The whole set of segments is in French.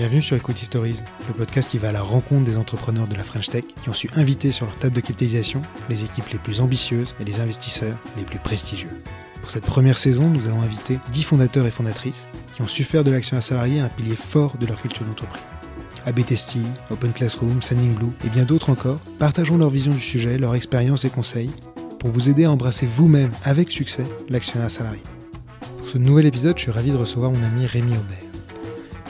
Bienvenue sur Equity Stories, le podcast qui va à la rencontre des entrepreneurs de la French Tech qui ont su inviter sur leur table de capitalisation les équipes les plus ambitieuses et les investisseurs les plus prestigieux. Pour cette première saison, nous allons inviter 10 fondateurs et fondatrices qui ont su faire de l'action à salarié un pilier fort de leur culture d'entreprise. ABTST, Open Classroom, Sending Blue et bien d'autres encore partageons leur vision du sujet, leur expérience et conseils pour vous aider à embrasser vous-même avec succès l'action à salarié. Ce nouvel épisode, je suis ravi de recevoir mon ami Rémi Aubert.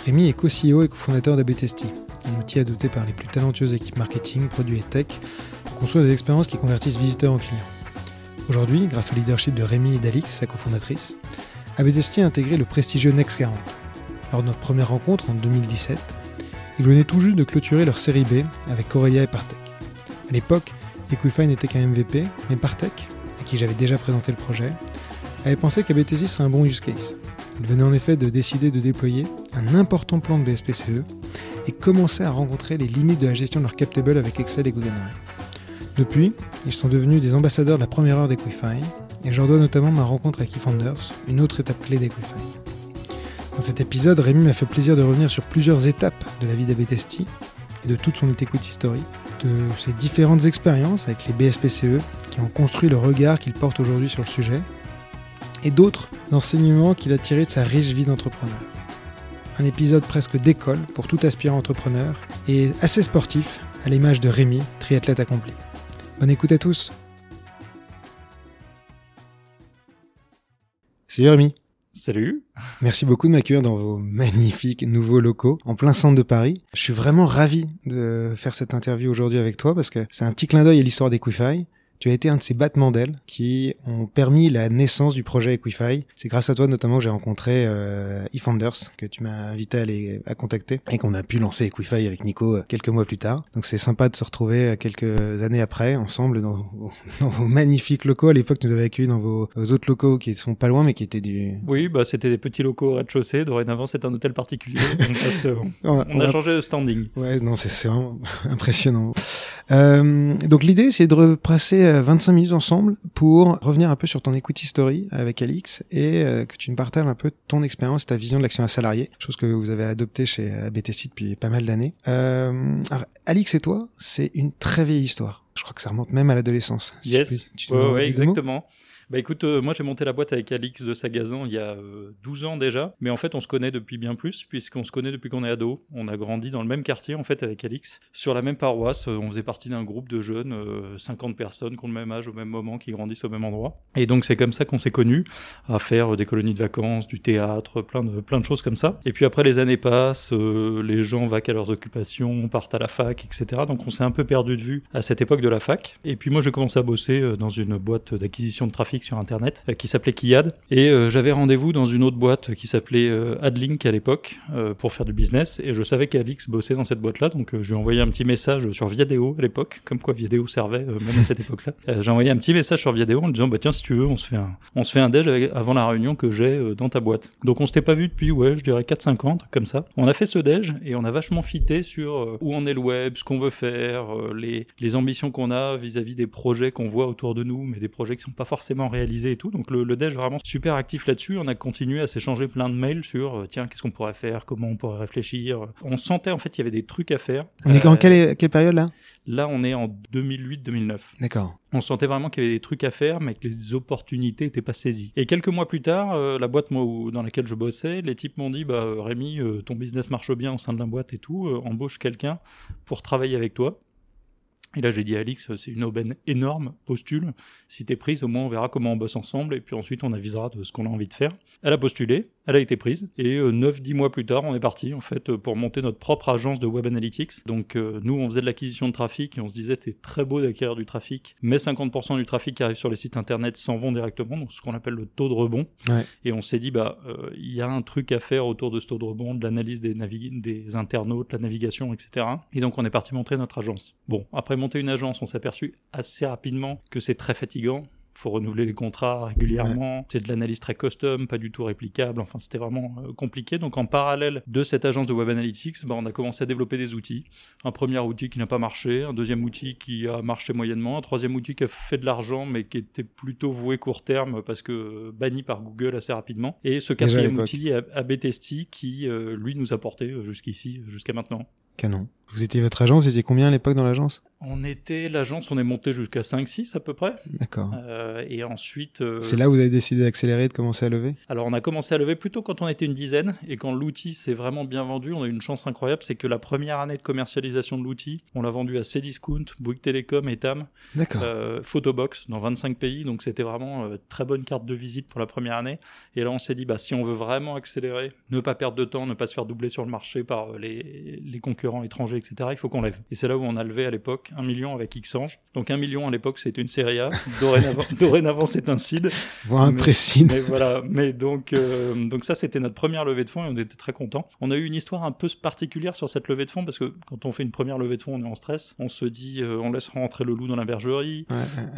Rémi est co-CEO et cofondateur d'ABTST, un outil adopté par les plus talentueuses équipes marketing, produits et tech pour construire des expériences qui convertissent visiteurs en clients. Aujourd'hui, grâce au leadership de Rémi et d'Alix, sa cofondatrice, ABTST a intégré le prestigieux Next 40. Lors de notre première rencontre en 2017, ils venaient tout juste de clôturer leur série B avec Corelia et Partech. À l'époque, Equify n'était qu'un MVP, mais Partech, à qui j'avais déjà présenté le projet, avait pensé qu'ABTST serait un bon use case. Ils venaient en effet de décider de déployer un important plan de BSPCE et commençaient à rencontrer les limites de la gestion de leur captable avec Excel et Google. Depuis, ils sont devenus des ambassadeurs de la première heure d'Equify, et j'en dois notamment ma rencontre avec eFounders, une autre étape clé d'Equify. Dans cet épisode, Rémi m'a fait plaisir de revenir sur plusieurs étapes de la vie d'ABTST et de toute son equity story, de ses différentes expériences avec les BSPCE qui ont construit le regard qu'il porte aujourd'hui sur le sujet, et d'autres enseignements qu'il a tirés de sa riche vie d'entrepreneur. Un épisode presque d'école pour tout aspirant entrepreneur et assez sportif, à l'image de Rémi, triathlète accompli. Bonne écoute à tous Salut Rémi Salut. Merci beaucoup de m'accueillir dans vos magnifiques nouveaux locaux en plein centre de Paris. Je suis vraiment ravi de faire cette interview aujourd'hui avec toi parce que c'est un petit clin d'œil à l'histoire d'Equify. Tu as été un de ces battements d'ailes qui ont permis la naissance du projet Equify. C'est grâce à toi notamment que j'ai rencontré euh, eFounders, que tu m'as invité à, les, à contacter, et qu'on a pu lancer Equify avec Nico euh, quelques mois plus tard. Donc c'est sympa de se retrouver euh, quelques années après, ensemble, dans, dans vos magnifiques locaux. À l'époque, nous avons accueillis dans vos, vos, autres locaux qui sont pas loin, mais qui étaient du... Oui, bah c'était des petits locaux au rez-de-chaussée. Dorénavant, c'est un hôtel particulier. on, passe, on, on, on, a changé de standing. Ouais, non, c'est vraiment impressionnant. Euh, donc l'idée, c'est de repasser 25 minutes ensemble pour revenir un peu sur ton equity story avec Alix et euh, que tu nous partages un peu ton expérience, ta vision de l'action à salarié, chose que vous avez adoptée chez BTC depuis pas mal d'années. Euh, Alix et toi, c'est une très vieille histoire. Je crois que ça remonte même à l'adolescence. Si yes, tu peux, tu ouais, ouais, exactement. Bah écoute, euh, moi j'ai monté la boîte avec Alix de Sagazan il y a euh, 12 ans déjà, mais en fait on se connaît depuis bien plus, puisqu'on se connaît depuis qu'on est ado. On a grandi dans le même quartier en fait avec Alix, sur la même paroisse. Euh, on faisait partie d'un groupe de jeunes, 50 personnes qui ont le même âge au même moment, qui grandissent au même endroit. Et donc c'est comme ça qu'on s'est connus, à faire des colonies de vacances, du théâtre, plein de, plein de choses comme ça. Et puis après les années passent, les gens vaquent à leurs occupations, partent à la fac, etc. Donc on s'est un peu perdu de vue à cette époque de la fac. Et puis moi j'ai commencé à bosser dans une boîte d'acquisition de trafic sur internet euh, qui s'appelait Kiyad. Et euh, j'avais rendez-vous dans une autre boîte qui s'appelait euh, Adlink à l'époque pour faire du business. Et je savais qu'Alix bossait dans cette boîte là donc je lui ai envoyé un petit message sur Viadeo à l'époque comme quoi Viadeo servait même à cette époque là j'ai envoyé un petit message sur Viadeo en disant bah tiens si tu veux on se fait un on se fait un déj avant la réunion que j'ai dans ta boîte. Donc on s'était pas vu depuis ouais je dirais 4 5 ans comme ça. On a fait ce déj et on a vachement fité sur où en est le web ce qu'on veut faire les les ambitions qu'on a vis-à-vis -vis des projets qu'on voit autour de nous mais des projets qui sont pas forcément réalisés et tout. Donc le, le Dej vraiment super actif là-dessus. On a continué à s'échanger plein de mails sur euh, tiens qu'est-ce qu'on pourrait faire, comment on pourrait réfléchir? On sentait en fait qu'il y avait des trucs à faire. On est en quelle, quelle période là? Là on est en 2008-2009. D'accord. On sentait vraiment qu'il y avait des trucs à faire, mais que les opportunités n'étaient pas saisies. Et quelques mois plus tard, euh, la boîte moi, où, dans laquelle je bossais, les types m'ont dit bah Rémi, euh, ton business marche bien au sein de la boîte et tout, euh, embauche quelqu'un pour travailler avec toi. Et là, j'ai dit à Alix, c'est une aubaine énorme, postule. Si t'es prise, au moins on verra comment on bosse ensemble, et puis ensuite on avisera de ce qu'on a envie de faire. Elle a postulé, elle a été prise, et euh, 9-10 mois plus tard, on est parti, en fait, pour monter notre propre agence de Web Analytics. Donc, euh, nous, on faisait de l'acquisition de trafic, et on se disait, c'est très beau d'acquérir du trafic, mais 50% du trafic qui arrive sur les sites internet s'en vont directement, donc ce qu'on appelle le taux de rebond. Ouais. Et on s'est dit, bah, il y a un truc à faire autour de ce taux de rebond, de l'analyse des, des internautes, la navigation, etc. Et donc, on est parti monter notre agence. Bon, après monter une agence, on s'est aperçu assez rapidement que c'est très fatigant faut renouveler les contrats régulièrement. C'est de l'analyse très custom, pas du tout réplicable. Enfin, c'était vraiment euh, compliqué. Donc, en parallèle de cette agence de Web Analytics, bah, on a commencé à développer des outils. Un premier outil qui n'a pas marché, un deuxième outil qui a marché moyennement, un troisième outil qui a fait de l'argent, mais qui était plutôt voué court terme parce que banni par Google assez rapidement. Et ce quatrième outil, ABTST, qui, euh, lui, nous a porté jusqu'ici, jusqu'à maintenant. Canon. Vous étiez votre agence, vous étiez combien à l'époque dans l'agence? On était, l'agence, on est monté jusqu'à 5-6 à peu près. D'accord. Euh, et ensuite. Euh, c'est là où vous avez décidé d'accélérer, de commencer à lever? Alors on a commencé à lever plutôt quand on était une dizaine et quand l'outil s'est vraiment bien vendu. On a eu une chance incroyable, c'est que la première année de commercialisation de l'outil, on l'a vendu à Cdiscount, Bouygues Telecom et TAM. D'accord. Euh, Photobox dans 25 pays, donc c'était vraiment très bonne carte de visite pour la première année. Et là on s'est dit, bah, si on veut vraiment accélérer, ne pas perdre de temps, ne pas se faire doubler sur le marché par les, les concurrents étrangers, etc., il faut qu'on lève. Et c'est là où on a levé à l'époque un million avec Xange. Donc un million à l'époque c'était une série A. Dorénavant, dorénavant c'est un seed. Voire un pré-seed. Mais voilà. Mais donc, euh, donc ça c'était notre première levée de fonds et on était très contents. On a eu une histoire un peu particulière sur cette levée de fonds parce que quand on fait une première levée de fonds on est en stress. On se dit euh, on laisse rentrer le loup dans la bergerie.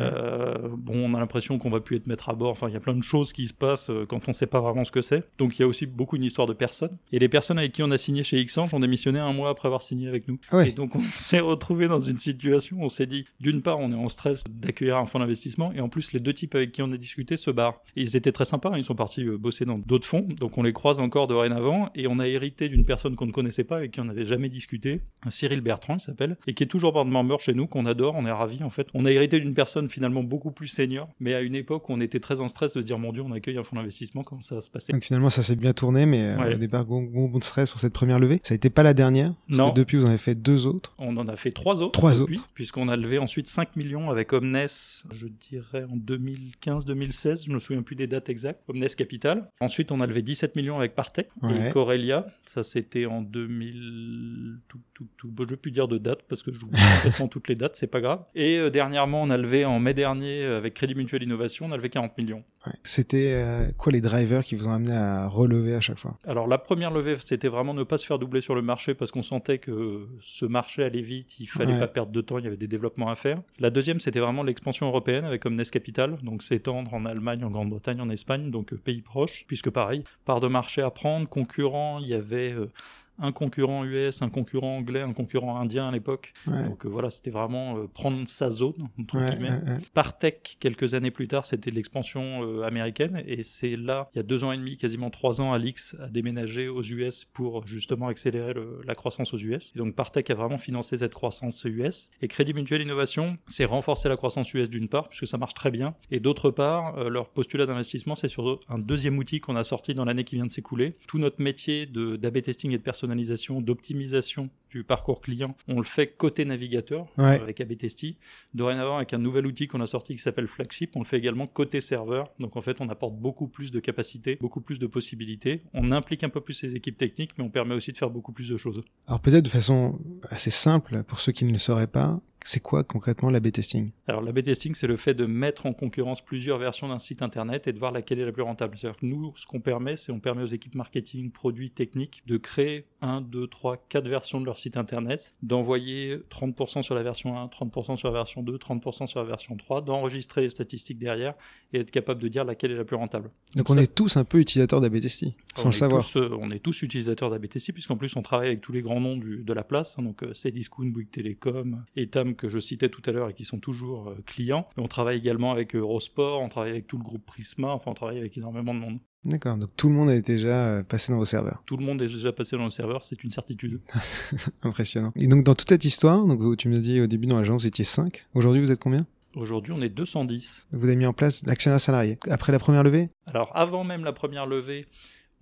Euh, bon on a l'impression qu'on va plus être maître à bord. Enfin il y a plein de choses qui se passent quand on sait pas vraiment ce que c'est. Donc il y a aussi beaucoup une histoire de personnes. Et les personnes avec qui on a signé chez Xange ont démissionné un mois après avoir signé avec nous. Ah et donc on s'est retrouvé dans une situation où on s'est dit, d'une part, on est en stress d'accueillir un fonds d'investissement, et en plus, les deux types avec qui on a discuté se barrent. Et ils étaient très sympas, hein, ils sont partis euh, bosser dans d'autres fonds, donc on les croise encore dorénavant, et on a hérité d'une personne qu'on ne connaissait pas et qui on n'avait jamais discuté, Cyril Bertrand, il s'appelle, et qui est toujours board member chez nous, qu'on adore, on est ravis en fait. On a hérité d'une personne finalement beaucoup plus senior, mais à une époque où on était très en stress de se dire, mon Dieu, on accueille un fonds d'investissement, comment ça va se passer? Donc finalement, ça s'est bien tourné, mais euh, au départ, bon, bon, de stress pour cette première levée. Ça n'était pas la dernière, parce non. que depuis, vous en avez fait deux autres. On en a fait trois autres. Trois depuis. Puisqu'on a levé ensuite 5 millions avec Omnes, je dirais en 2015-2016, je me souviens plus des dates exactes, Omnes Capital. Ensuite, on a levé 17 millions avec Partech Ouais. et Corelia. Ça, c'était en 2000. Tout, tout, tout. Bon, je ne plus dire de date parce que je joue complètement toutes les dates, c'est pas grave. Et euh, dernièrement, on a levé en mai dernier euh, avec Crédit Mutuel Innovation, on a levé 40 millions. Ouais. C'était euh, quoi les drivers qui vous ont amené à relever à chaque fois? Alors la première levée, c'était vraiment ne pas se faire doubler sur le marché parce qu'on sentait que ce marché allait vite, il fallait Ouais. pas perdre de temps, il y avait des développements à faire. La deuxième, c'était vraiment l'expansion européenne avec Omnes Capital, donc s'étendre en Allemagne, en Grande-Bretagne, en Espagne, donc euh, pays proches, puisque pareil, part de marché à prendre, concurrents, il y avait euh, un concurrent US, un concurrent anglais, un concurrent indien à l'époque. Ouais. Donc euh, voilà, c'était vraiment euh, prendre sa zone, entre Ouais, guillemets. ouais, ouais. Partech, quelques années plus tard, c'était l'expansion euh, américaine. Et c'est là, il y a deux ans et demi, quasiment trois ans, Alix a déménagé aux US pour justement accélérer le- la croissance aux US. Et donc Partech a vraiment financé cette croissance US. Et Crédit Mutuel Innovation, c'est renforcer la croissance US d'une part, puisque ça marche très bien. Et d'autre part, leur postulat d'investissement, c'est sur un deuxième outil qu'on a sorti dans l'année qui vient de s'écouler. Tout notre métier d'AB testing et de personnalisation, d'optimisation du parcours client, on le fait côté navigateur Ouais. avec AB Testy. Dorénavant, avec un nouvel outil qu'on a sorti qui s'appelle Flagship, on le fait également côté serveur. Donc en fait, on apporte beaucoup plus de capacités, beaucoup plus de possibilités. On implique un peu plus les équipes techniques, mais on permet aussi de faire beaucoup plus de choses. Alors peut-être de façon assez simple, pour ceux qui ne le sauraient pas, c'est quoi concrètement l'A-B testing? Alors, l'A-B testing, c'est le fait de mettre en concurrence plusieurs versions d'un site internet et de voir laquelle est la plus rentable. C'est-à-dire que nous, ce qu'on permet, c'est on permet aux équipes marketing, produits, techniques de créer 1, 2, 3, 4 versions de leur site internet, d'envoyer 30% sur la version 1, 30% sur la version 2, 30% sur la version 3, d'enregistrer les statistiques derrière et être capable de dire laquelle est la plus rentable. Donc ça- on est tous un peu utilisateurs d'A-B testing, sans on le savoir. tous, euh, on est tous utilisateurs d'ABTC, puisqu'en plus on travaille avec tous les grands noms du- de la place, hein, donc euh, Cdiscount, Bouygues Télécom, Etam que je citais tout à l'heure et qui sont toujours euh, clients. Mais on travaille également avec Eurosport, on travaille avec tout le groupe Prisma, enfin on travaille avec énormément de monde. D'accord, donc tout le monde est déjà euh, passé dans vos serveurs. Tout le monde est déjà passé dans le serveur, c'est une certitude. Impressionnant. Et donc dans toute cette histoire, donc tu me dis au début dans l'agence vous étiez 5. Aujourd'hui vous êtes combien? Aujourd'hui on est 210. Vous avez mis en place l'actionnaire salarié. Après la première levée? Alors avant même la première levée,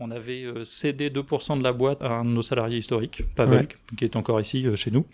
on avait euh, cédé 2% de la boîte à un de nos salariés historiques, Pavel, qui est encore ici euh, chez nous,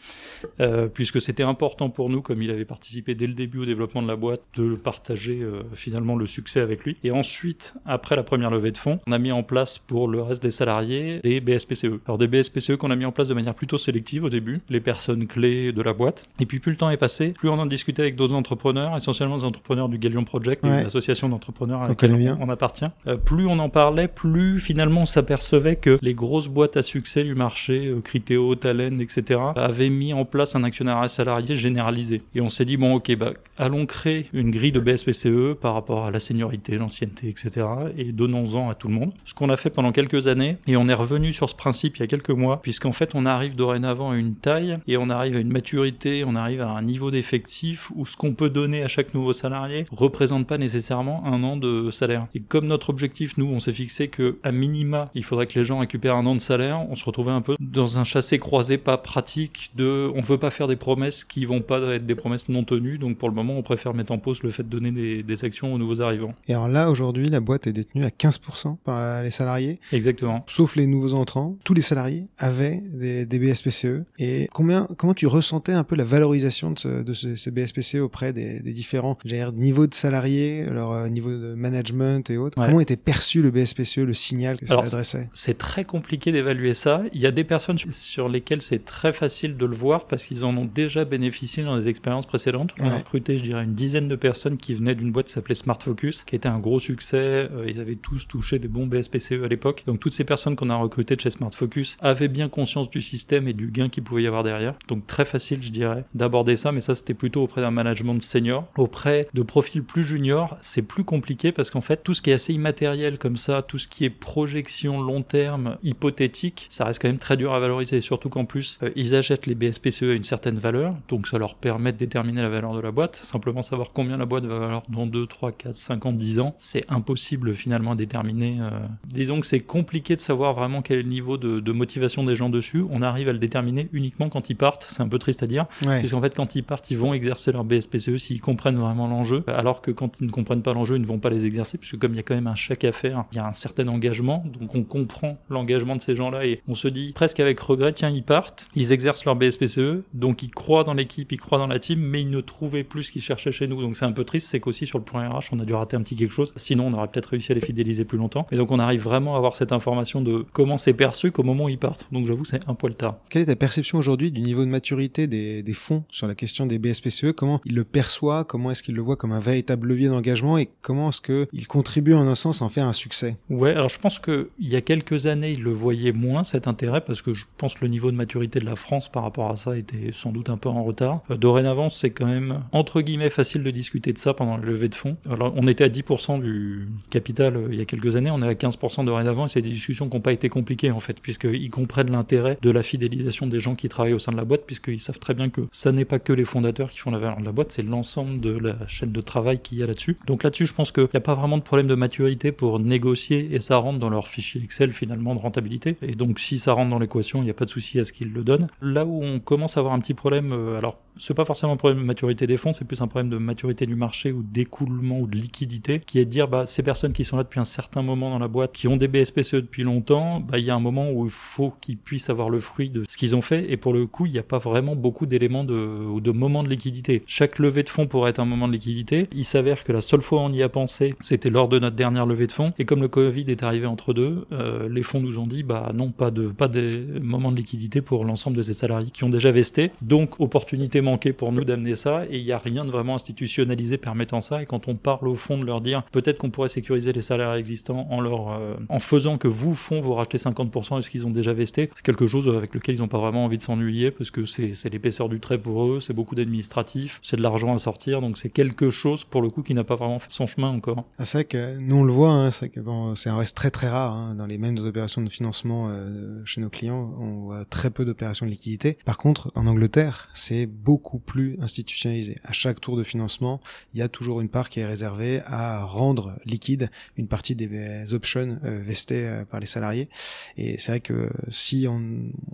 euh, puisque c'était important pour nous, comme il avait participé dès le début au développement de la boîte, de partager euh, finalement le succès avec lui. Et ensuite, après la première levée de fonds, on a mis en place pour le reste des salariés des BSPCE. Alors des BSPCE qu'on a mis en place de manière plutôt sélective au début, les personnes clés de la boîte. Et puis plus le temps est passé, plus on en discutait avec d'autres entrepreneurs, essentiellement des entrepreneurs du Galion Project, Ouais. une association d'entrepreneurs à laquelle on appartient. Euh, plus on en parlait, plus finalement finalement, on s'apercevait que les grosses boîtes à succès du marché, euh, Criteo, Talent, etc., avaient mis en place un actionnariat salarié généralisé. Et on s'est dit, bon, ok, bah, allons créer une grille de BSPCE par rapport à la seniorité, l'ancienneté, etc., et donnons-en à tout le monde. Ce qu'on a fait pendant quelques années, et on est revenu sur ce principe il y a quelques mois, puisqu'en fait, on arrive dorénavant à une taille, et on arrive à une maturité, on arrive à un niveau d'effectif où ce qu'on peut donner à chaque nouveau salarié représente pas nécessairement un an de salaire. Et comme notre objectif, nous, on s'est fixé que à minima, il faudrait que les gens récupèrent un an de salaire, on se retrouvait un peu dans un chassé croisé pas pratique de on veut pas faire des promesses qui vont pas être des promesses non tenues, donc pour le moment, on préfère mettre en pause le fait de donner des, des actions aux nouveaux arrivants. Et alors là, aujourd'hui, la boîte est détenue à 15% par les salariés. Exactement. Sauf les nouveaux entrants. Tous les salariés avaient des, des BSPCE. Et combien, comment tu ressentais un peu la valorisation de, ce, de ces BSPCE auprès des, des différents niveaux de salariés, leur euh, niveau de management et autres? Comment était perçu le BSPCE, le signal que ça adressait C'est très compliqué d'évaluer ça. Il y a des personnes sur lesquelles c'est très facile de le voir parce qu'ils en ont déjà bénéficié dans des expériences précédentes. On a recruté, je dirais, une dizaine de personnes qui venaient d'une boîte qui s'appelait Smart Focus, qui était un gros succès. Euh, ils avaient tous touché des bons BSPCE à l'époque. Donc toutes ces personnes qu'on a recrutées de chez Smart Focus avaient bien conscience du système et du gain qu'il pouvait y avoir derrière. Donc très facile, je dirais, d'aborder ça, mais ça c'était plutôt auprès d'un management senior. Auprès de profils plus juniors, c'est plus compliqué parce qu'en fait, tout ce qui est assez immatériel comme ça, tout ce qui est projection long terme, hypothétique, ça reste quand même très dur à valoriser. Surtout qu'en plus, euh, ils achètent les BSPCE à une certaine valeur, donc ça leur permet de déterminer la valeur de la boîte. Simplement savoir combien la boîte va valoir dans 2, 3, 4, 5 ans, 10 ans, c'est impossible finalement à déterminer. Euh. Disons que c'est compliqué de savoir vraiment quel est le niveau de, de, motivation des gens dessus. On arrive à le déterminer uniquement quand ils partent. C'est un peu triste à dire, ouais. puisqu'en fait, quand ils partent, ils vont exercer leur BSPCE s'ils comprennent vraiment l'enjeu, alors que quand ils ne comprennent pas l'enjeu, ils ne vont pas les exercer, puisque comme il y a quand même un chèque à faire, il y a un certain engagement, donc on comprend l'engagement de ces gens-là et on se dit presque avec regret, tiens, ils partent, ils exercent leur BSPCE, donc ils croient dans l'équipe, ils croient dans la team, mais ils ne trouvaient plus ce qu'ils cherchaient chez nous. Donc c'est un peu triste, c'est qu'aussi sur le plan RH, on a dû rater un petit quelque chose, sinon on aurait peut-être réussi à les fidéliser plus longtemps. Et donc on arrive vraiment à avoir cette information de comment c'est perçu qu'au moment où ils partent. Donc j'avoue, c'est un poil tard. Quelle est ta perception aujourd'hui du niveau de maturité des, des fonds sur la question des BSPCE Comment ils le perçoivent? Comment est-ce qu'ils le voient comme un véritable levier d'engagement? Et comment est-ce qu'ils contribuent en un sens à en faire un succès? Ouais, alors je pense qu'il y a quelques années, ils le voyaient moins cet intérêt parce que je pense que le niveau de maturité de la France par rapport à ça était sans doute un peu en retard. Euh, dorénavant, c'est quand même entre guillemets facile de discuter de ça pendant le levée de fonds. Alors on était à 10% du capital euh, il y a quelques années, on est à 15% dorénavant et c'est des discussions qui n'ont pas été compliquées en fait puisqu'ils comprennent l'intérêt de la fidélisation des gens qui travaillent au sein de la boîte puisqu'ils savent très bien que ça n'est pas que les fondateurs qui font la valeur de la boîte, c'est l'ensemble de la chaîne de travail qu'il y a là-dessus. Donc là-dessus, je pense qu'il n'y a pas vraiment de problème de maturité pour négocier et ça rentre dans leur fichier Excel finalement de rentabilité. Et donc si ça rentre dans l'équation, il n'y a pas de souci à ce qu'ils le donnent. Là où on commence à avoir un petit problème, euh, alors c'est pas forcément un problème de maturité des fonds, c'est plus un problème de maturité du marché ou d'écoulement ou de liquidité, qui est de dire bah ces personnes qui sont là depuis un certain moment dans la boîte, qui ont des BSPCE depuis longtemps, bah il y a un moment où il faut qu'ils puissent avoir le fruit de ce qu'ils ont fait. Et pour le coup, il n'y a pas vraiment beaucoup d'éléments de ou de moments de liquidité. Chaque levée de fonds pourrait être un moment de liquidité. Il s'avère que la seule fois où on y a pensé, c'était lors de notre dernière levée de fonds. Et comme le Covid est arrivé entre deux, euh, les fonds nous ont dit bah non, pas de pas des moments de liquidité pour l'ensemble de ces salariés qui ont déjà vesté. Donc opportunité manqué pour nous d'amener ça et il n'y a rien de vraiment institutionnalisé permettant ça. Et quand on parle au fond de leur dire peut-être qu'on pourrait sécuriser les salaires existants en leur euh, en faisant que vous fond vous rachetez 50% de ce qu'ils ont déjà vesté, c'est quelque chose avec lequel ils n'ont pas vraiment envie de s'ennuyer parce que c'est l'épaisseur du trait pour eux, c'est beaucoup d'administratifs, c'est de l'argent à sortir, donc c'est quelque chose pour le coup qui n'a pas vraiment fait son chemin encore. Ah, c'est vrai que nous on le voit, hein, c'est un reste très très rare hein, dans les mêmes opérations de financement euh, chez nos clients, on voit très peu d'opérations de liquidité. Par contre, en Angleterre, c'est beaucoup plus institutionnalisé. À chaque tour de financement, il y a toujours une part qui est réservée à rendre liquide une partie des options euh, vestées euh, par les salariés. Et c'est vrai que si on,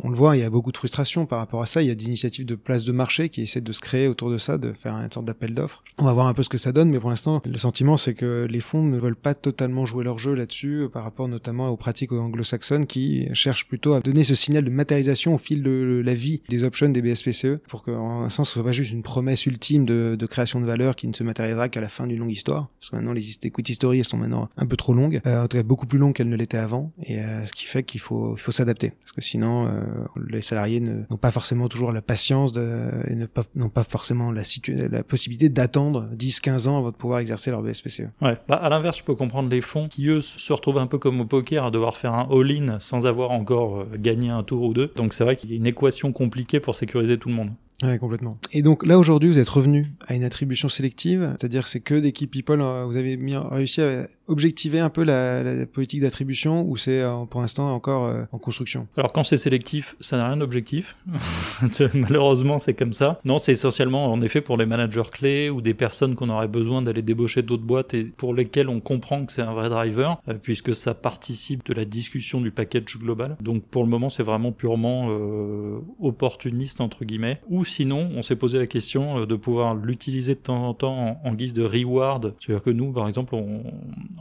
on, le voit, il y a beaucoup de frustration par rapport à ça. Il y a des initiatives de place de marché qui essaient de se créer autour de ça, de faire une sorte d'appel d'offres. On va voir un peu ce que ça donne, mais pour l'instant, le sentiment c'est que les fonds ne veulent pas totalement jouer leur jeu là-dessus, euh, par rapport notamment aux pratiques anglo-saxonnes qui cherchent plutôt à donner ce signal de matérialisation au fil de la vie des options des BSPCE pour qu'en sens ce soit pas juste une promesse ultime de, de création de valeur qui ne se matérialisera qu'à la fin d'une longue histoire. Parce que maintenant, les equity stories, elles sont maintenant un peu trop longues, euh, en tout cas beaucoup plus longues qu'elles ne l'étaient avant, et euh, ce qui fait qu'il faut, faut s'adapter. Parce que sinon, euh, les salariés n'ont pas forcément toujours la patience de, et n'ont pas, forcément la, la possibilité d'attendre 10-15 ans avant de pouvoir exercer leur BSPCE. Ouais, bah, à l'inverse, je peux comprendre les fonds qui, eux, se retrouvent un peu comme comme au poker à devoir faire un all-in sans avoir encore gagné un tour ou deux. Donc c'est vrai qu'il y a une équation compliquée pour sécuriser tout le monde. Ouais, complètement. Et donc là aujourd'hui, vous êtes revenu à une attribution sélective, c'est-à-dire c'est que des key people, vous avez mis, réussi à objectiver un peu la, la politique d'attribution ou c'est euh, pour l'instant encore euh, en construction? Alors quand c'est sélectif, ça n'a rien d'objectif. Malheureusement, c'est comme ça. Non, c'est essentiellement en effet pour les managers clés ou des personnes qu'on aurait besoin d'aller débaucher d'autres boîtes et pour lesquelles on comprend que c'est un vrai driver euh, puisque ça participe de la discussion du package global. Donc pour le moment, c'est vraiment purement euh, opportuniste entre guillemets. Ou sinon, on s'est posé la question de pouvoir l'utiliser de temps en temps en, en guise de reward. C'est-à-dire que nous, par exemple, on,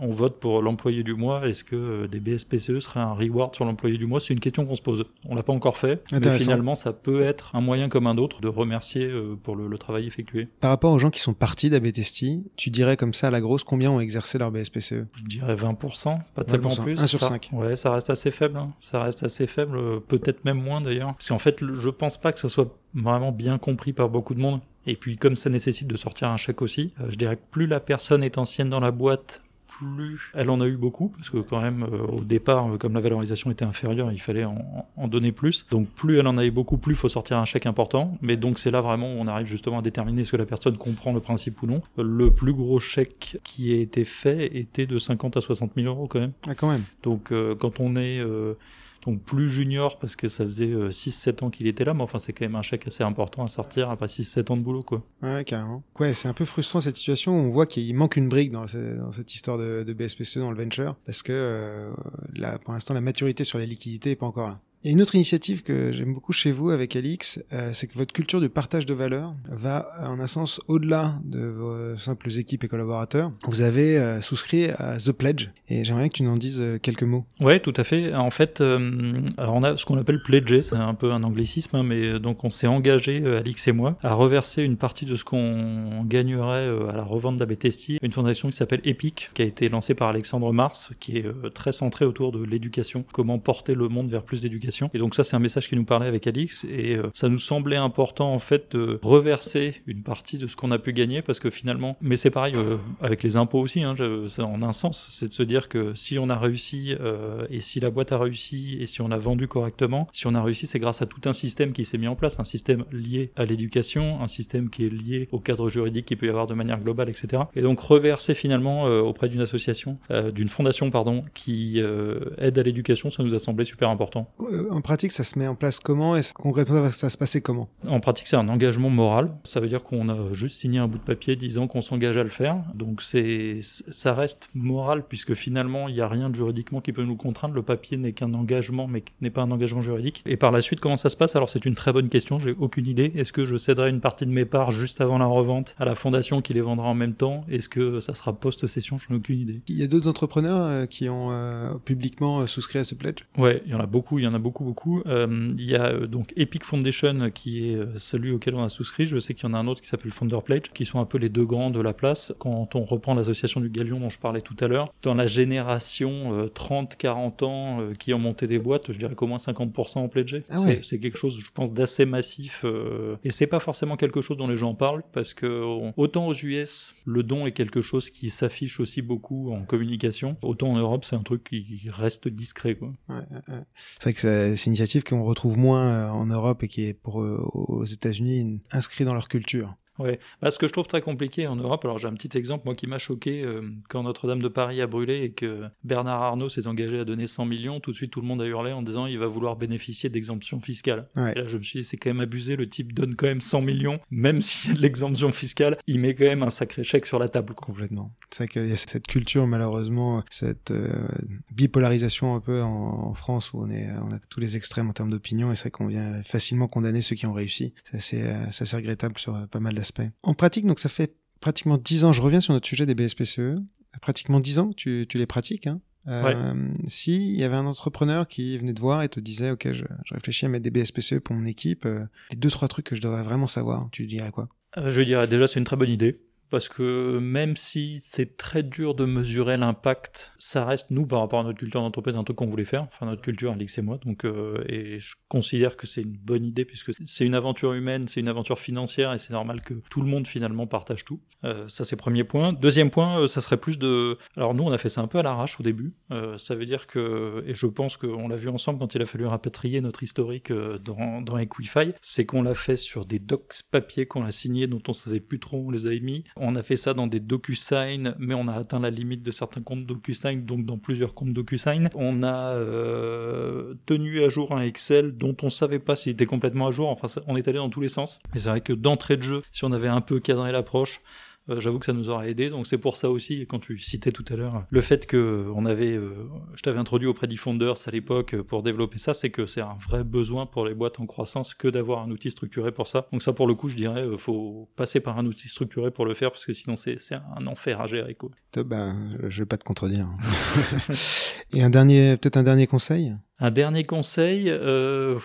on vote pour l'employé du mois. Est-ce que euh, des BSPCE seraient un reward sur l'employé du mois? C'est une question qu'on se pose. On l'a pas encore fait, mais finalement, ça peut être un moyen comme un autre de remercier euh, pour le, travail effectué. Par rapport aux gens qui sont partis d'Abetesti, tu dirais comme ça à la grosse combien ont exercé leur BSPCE Je dirais 20%, pas tellement plus. 1 sur 5. Ouais, ça reste assez faible. Hein. Ça reste assez faible, euh, peut-être même moins d'ailleurs. Parce qu'en fait, je pense pas que ça soit vraiment bien compris par beaucoup de monde. Et puis comme ça nécessite de sortir un chèque aussi, je dirais que plus la personne est ancienne dans la boîte, plus elle en a eu beaucoup, parce que quand même euh, au départ, euh, comme la valorisation était inférieure, il fallait en, en donner plus. Donc plus elle en a eu beaucoup, plus il faut sortir un chèque important. Mais donc c'est là vraiment où on arrive justement à déterminer ce que la personne comprend le principe ou non. Le plus gros chèque qui a été fait était de 50 à 60 000 euros quand même. Ah quand même. Donc euh, quand on est donc plus junior parce que ça faisait 6-7 euh, ans qu'il était là, mais enfin c'est quand même un chèque assez important à sortir après 6-7 ans de boulot quoi. Ouais carrément. Ouais c'est un peu frustrant cette situation on voit qu'il manque une brique dans, cette histoire de, de, BSPCE dans le venture parce que euh, là, pour l'instant la maturité sur les liquidités est pas encore là. Il y a une autre initiative que j'aime beaucoup chez vous avec Alix, euh, c'est que votre culture de partage de valeur va en un sens au-delà de vos simples équipes et collaborateurs. Vous avez euh, souscrit à The Pledge et j'aimerais que tu nous en dises euh, quelques mots. Ouais, tout à fait. En fait, alors on a ce qu'on appelle pledger, c'est un peu un anglicisme, hein, mais donc on s'est engagé, Alix et moi, à reverser une partie de ce qu'on gagnerait à la revente d'Abetesti, une fondation qui s'appelle EPIC, qui a été lancée par Alexandre Mars, qui est très centrée autour de l'éducation, comment porter le monde vers plus d'éducation et donc ça, c'est un message qui nous parlait avec Alix. Et euh, ça nous semblait important en fait de reverser une partie de ce qu'on a pu gagner parce que finalement, mais c'est pareil euh, avec les impôts aussi, hein, ça en un sens, c'est de se dire que si on a réussi euh, et si la boîte a réussi et si on a vendu correctement, si on a réussi, c'est grâce à tout un système qui s'est mis en place, un système lié à l'éducation, un système qui est lié au cadre juridique qu'il peut y avoir de manière globale, etc. Et donc reverser finalement auprès d'une association, d'une fondation pardon, qui aide à l'éducation, ça nous a semblé super important en pratique, ça se met en place comment et concrètement, ça va se passer comment? En pratique, c'est un engagement moral. Ça veut dire qu'on a juste signé un bout de papier disant qu'on s'engage à le faire. Donc c'est, ça reste moral puisque finalement, il n'y a rien de juridiquement qui peut nous contraindre. Le papier n'est qu'un engagement, mais n'est pas un engagement juridique. Et par la suite, comment ça se passe? Alors c'est une très bonne question. J'ai aucune idée. Est-ce que je céderai une partie de mes parts juste avant la revente à la fondation qui les vendra en même temps? Est-ce que ça sera post-session? Je n'ai aucune idée. Il y a d'autres entrepreneurs euh, qui ont euh, publiquement euh, souscrit à ce pledge? Ouais, il y en a beaucoup. Il y en a beaucoup beaucoup, euh, il y a euh, donc Epic Foundation qui est euh, celui auquel on a souscrit. Je sais qu'il y en a un autre qui s'appelle Founder Pledge, qui sont un peu les deux grands de la place. Quand on reprend l'association du Galion dont je parlais tout à l'heure, dans la génération 30-40 ans qui ont monté des boîtes, je dirais qu'au moins 50% ont pledgé. Ah c'est quelque chose, je pense, d'assez massif. et c'est pas forcément quelque chose dont les gens parlent parce que autant aux US, le don est quelque chose qui s'affiche aussi beaucoup en communication, autant en Europe, c'est un truc qui reste discret. Quoi. Ouais, C'est vrai que c'est une initiative qu'on retrouve moins euh, en Europe et qui est pour euh, aux États-Unis inscrit dans leur culture. Ouais. Bah, ce que je trouve très compliqué en Europe, alors j'ai un petit exemple, moi qui m'a choqué euh, quand Notre-Dame de Paris a brûlé et que Bernard Arnault s'est engagé à donner 100 millions, tout de suite tout le monde a hurlé en disant il va vouloir bénéficier d'exemption fiscale. Et là je me suis dit c'est quand même abusé, le type donne quand même 100 millions, même s'il y a de l'exemption fiscale, il met quand même un sacré chèque sur la table. Complètement. C'est vrai qu'il y a cette culture malheureusement, cette euh, bipolarisation un peu en, France où on, est, on a tous les extrêmes en termes d'opinion et c'est vrai qu'on vient facilement condamner ceux qui ont réussi. C'est assez, euh, regrettable sur pas mal d'aspects. En pratique, donc ça fait pratiquement 10 ans, je reviens sur notre sujet des BSPCE, pratiquement 10 ans que tu, les pratiques. Hein. Euh, si il y avait un entrepreneur qui venait te voir et te disait, ok, je, réfléchis à mettre des BSPCE pour mon équipe, euh, les deux trois trucs que je devrais vraiment savoir, tu dirais quoi? Euh, Je dirais déjà c'est une très bonne idée parce que même si c'est très dur de mesurer l'impact, ça reste, nous, par rapport à notre culture d'entreprise, un truc qu'on voulait faire, enfin notre culture, Alix et moi, donc, euh, et je considère que c'est une bonne idée, puisque c'est une aventure humaine, c'est une aventure financière, et c'est normal que tout le monde, finalement, partage tout. Euh, ça, c'est premier point. Deuxième point, euh, ça serait plus de... Alors nous, on a fait ça un peu à l'arrache au début, ça veut dire que, et je pense qu'on l'a vu ensemble quand il a fallu rapatrier notre historique dans, dans Equify, c'est qu'on l'a fait sur des docs papier qu'on a signé dont on savait plus trop où on les avait mis, on a fait ça dans des DocuSign, mais on a atteint la limite de certains comptes DocuSign, donc dans plusieurs comptes DocuSign. On a euh, tenu à jour un Excel dont on savait pas s'il était complètement à jour. Enfin, on est allé dans tous les sens. Et c'est vrai que d'entrée de jeu, si on avait un peu cadré l'approche, euh, j'avoue que ça nous aurait aidé. Donc c'est pour ça aussi, quand tu citais tout à l'heure, le fait que on avait, euh, je t'avais introduit auprès d'eFounders à l'époque pour développer ça, c'est que c'est un vrai besoin pour les boîtes en croissance que d'avoir un outil structuré pour ça. Donc ça, pour le coup, je dirais, euh, faut passer par un outil structuré pour le faire parce que sinon c'est un enfer à gérer. Quoi. Ben, je vais pas te contredire. Et un dernier, peut-être un dernier conseil? Un dernier conseil. Euh...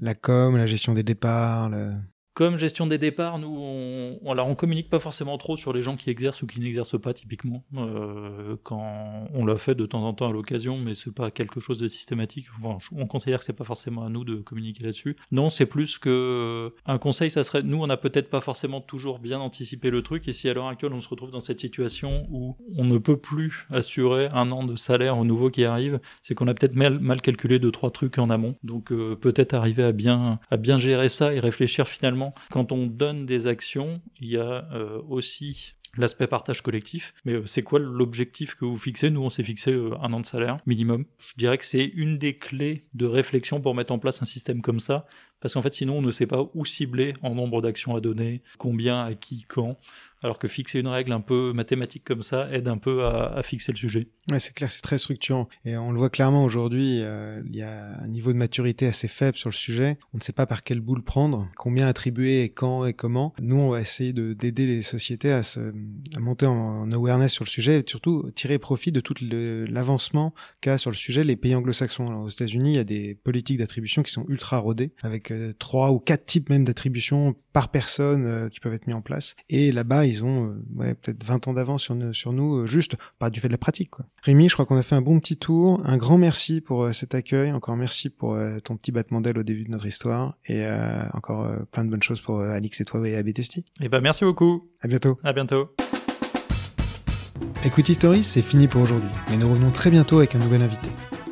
La com, la gestion des départs. Le... Comme gestion des départs, nous, on, alors on communique pas forcément trop sur les gens qui exercent ou qui n'exercent pas typiquement. Euh, quand on l'a fait de temps en temps à l'occasion, mais c'est pas quelque chose de systématique. on considère que c'est pas forcément à nous de communiquer là-dessus. Non, c'est plus que un conseil, ça serait. Nous, on n'a peut-être pas forcément toujours bien anticipé le truc, et si à l'heure actuelle on se retrouve dans cette situation où on ne peut plus assurer un an de salaire au nouveau qui arrive, c'est qu'on a peut-être mal, mal, calculé deux trois trucs en amont. Donc euh, peut-être arriver à bien à bien gérer ça et réfléchir finalement quand on donne des actions, il y a euh, aussi l'aspect partage collectif. Mais euh, c'est quoi l'objectif que vous fixez? Nous, on s'est fixé euh, un an de salaire minimum. Je dirais que c'est une des clés de réflexion pour mettre en place un système comme ça. Parce qu'en fait, sinon, on ne sait pas où cibler en nombre d'actions à donner, combien, à qui, quand alors que fixer une règle un peu mathématique comme ça aide un peu à, fixer le sujet. Ouais, c'est clair, c'est très structurant. Et on le voit clairement aujourd'hui, euh, il y a un niveau de maturité assez faible sur le sujet. On ne sait pas par quelle boule prendre, combien attribuer et quand et comment. Nous, on va essayer d'aider les sociétés à, se, à monter en, awareness sur le sujet et surtout tirer profit de tout l'avancement qu'a sur le sujet les pays anglo-saxons. Aux États-Unis, il y a des politiques d'attribution qui sont ultra rodées, avec euh, trois ou quatre types même d'attribution par personne euh, qui peuvent être mis en place. Et là-bas, ils ont euh, ouais, peut-être 20 ans d'avance sur, sur, nous, juste pas du fait de la pratique. Quoi. Rémi, je crois qu'on a fait un bon petit tour. Un grand merci pour cet accueil. Encore merci pour ton petit battement d'aile au début de notre histoire. Et encore plein de bonnes choses pour Alix et toi et Abitesti. Et eh ben merci beaucoup. À bientôt. À bientôt. Equity Stories, c'est fini pour aujourd'hui. Mais nous revenons très bientôt avec un nouvel invité.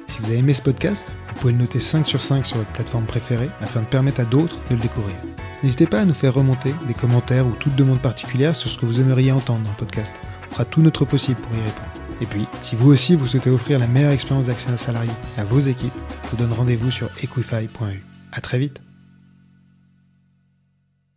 Si vous avez aimé ce podcast, pouvez le noter 5 sur 5 sur votre plateforme préférée afin de permettre à d'autres de le découvrir. N'hésitez pas à nous faire remonter des commentaires ou toute demande particulière sur ce que vous aimeriez entendre dans le podcast. On fera tout notre possible pour y répondre. Et puis, si vous aussi vous souhaitez offrir la meilleure expérience d'actionnaire salarié à vos équipes, je vous donne rendez-vous sur equify.eu. À très vite